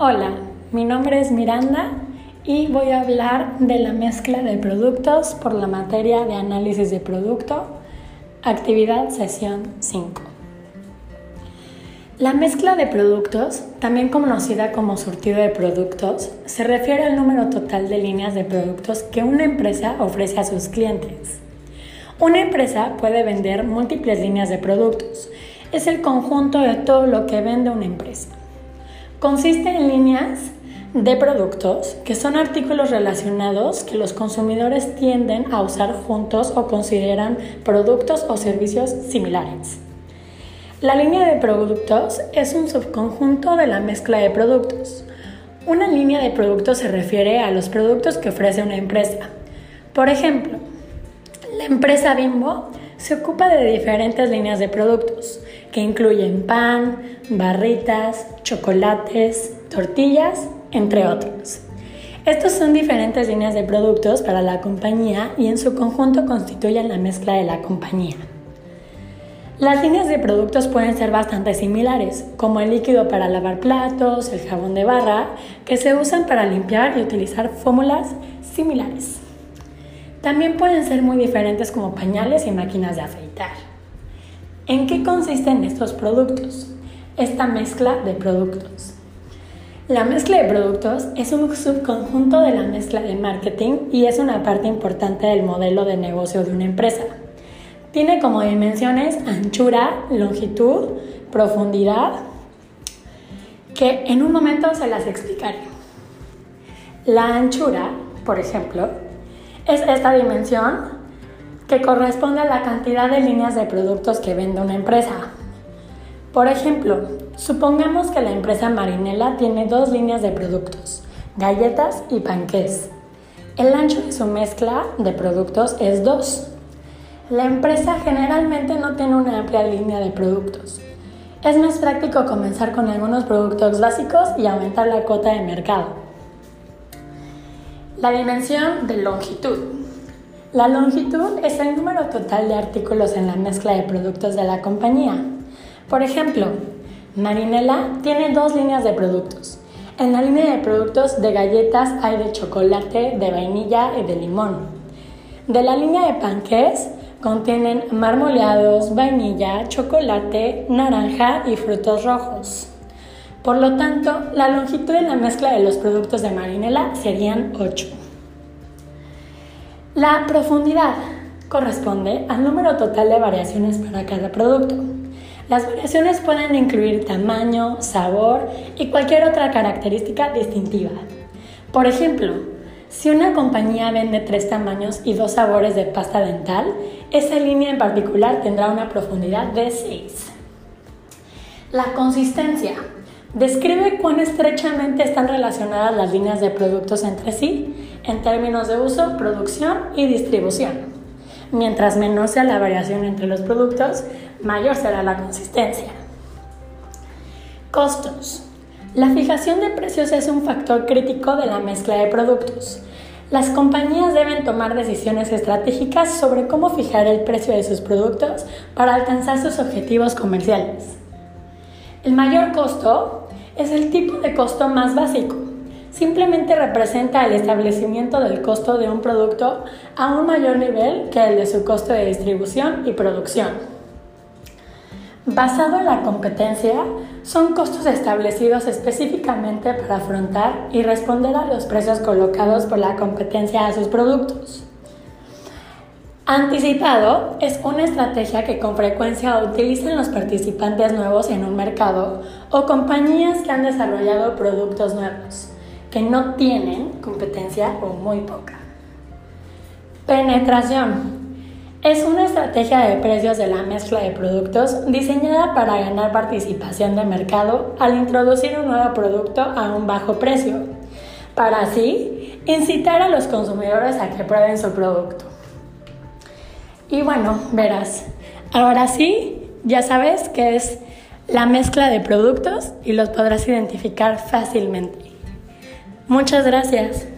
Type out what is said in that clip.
Hola, mi nombre es Miranda y voy a hablar de la mezcla de productos por la materia de análisis de producto, actividad sesión 5. La mezcla de productos, también conocida como surtido de productos, se refiere al número total de líneas de productos que una empresa ofrece a sus clientes. Una empresa puede vender múltiples líneas de productos. Es el conjunto de todo lo que vende una empresa. Consiste en líneas de productos que son artículos relacionados que los consumidores tienden a usar juntos o consideran productos o servicios similares. La línea de productos es un subconjunto de la mezcla de productos. Una línea de productos se refiere a los productos que ofrece una empresa. Por ejemplo, la empresa Bimbo se ocupa de diferentes líneas de productos que incluyen pan, barritas, chocolates, tortillas, entre otros. Estos son diferentes líneas de productos para la compañía y en su conjunto constituyen la mezcla de la compañía. Las líneas de productos pueden ser bastante similares, como el líquido para lavar platos, el jabón de barra, que se usan para limpiar y utilizar fórmulas similares. También pueden ser muy diferentes como pañales y máquinas de afeitar. ¿En qué consisten estos productos? Esta mezcla de productos. La mezcla de productos es un subconjunto de la mezcla de marketing y es una parte importante del modelo de negocio de una empresa. Tiene como dimensiones anchura, longitud, profundidad, que en un momento se las explicaré. La anchura, por ejemplo, es esta dimensión que corresponde a la cantidad de líneas de productos que vende una empresa. Por ejemplo, supongamos que la empresa Marinela tiene dos líneas de productos, galletas y panqués. El ancho de su mezcla de productos es 2. La empresa generalmente no tiene una amplia línea de productos. Es más práctico comenzar con algunos productos básicos y aumentar la cuota de mercado. La dimensión de longitud. La longitud es el número total de artículos en la mezcla de productos de la compañía. Por ejemplo, Marinela tiene dos líneas de productos. En la línea de productos de galletas hay de chocolate, de vainilla y de limón. De la línea de panqués contienen marmoleados, vainilla, chocolate, naranja y frutos rojos. Por lo tanto, la longitud de la mezcla de los productos de marinela serían 8. La profundidad corresponde al número total de variaciones para cada producto. Las variaciones pueden incluir tamaño, sabor y cualquier otra característica distintiva. Por ejemplo, si una compañía vende tres tamaños y dos sabores de pasta dental, esa línea en particular tendrá una profundidad de 6. La consistencia Describe cuán estrechamente están relacionadas las líneas de productos entre sí en términos de uso, producción y distribución. Mientras menor sea la variación entre los productos, mayor será la consistencia. Costos. La fijación de precios es un factor crítico de la mezcla de productos. Las compañías deben tomar decisiones estratégicas sobre cómo fijar el precio de sus productos para alcanzar sus objetivos comerciales. El mayor costo es el tipo de costo más básico. Simplemente representa el establecimiento del costo de un producto a un mayor nivel que el de su costo de distribución y producción. Basado en la competencia, son costos establecidos específicamente para afrontar y responder a los precios colocados por la competencia a sus productos. Anticipado es una estrategia que con frecuencia utilizan los participantes nuevos en un mercado o compañías que han desarrollado productos nuevos, que no tienen competencia o muy poca. Penetración. Es una estrategia de precios de la mezcla de productos diseñada para ganar participación de mercado al introducir un nuevo producto a un bajo precio, para así incitar a los consumidores a que prueben su producto. Y bueno, verás, ahora sí, ya sabes que es la mezcla de productos y los podrás identificar fácilmente. Muchas gracias.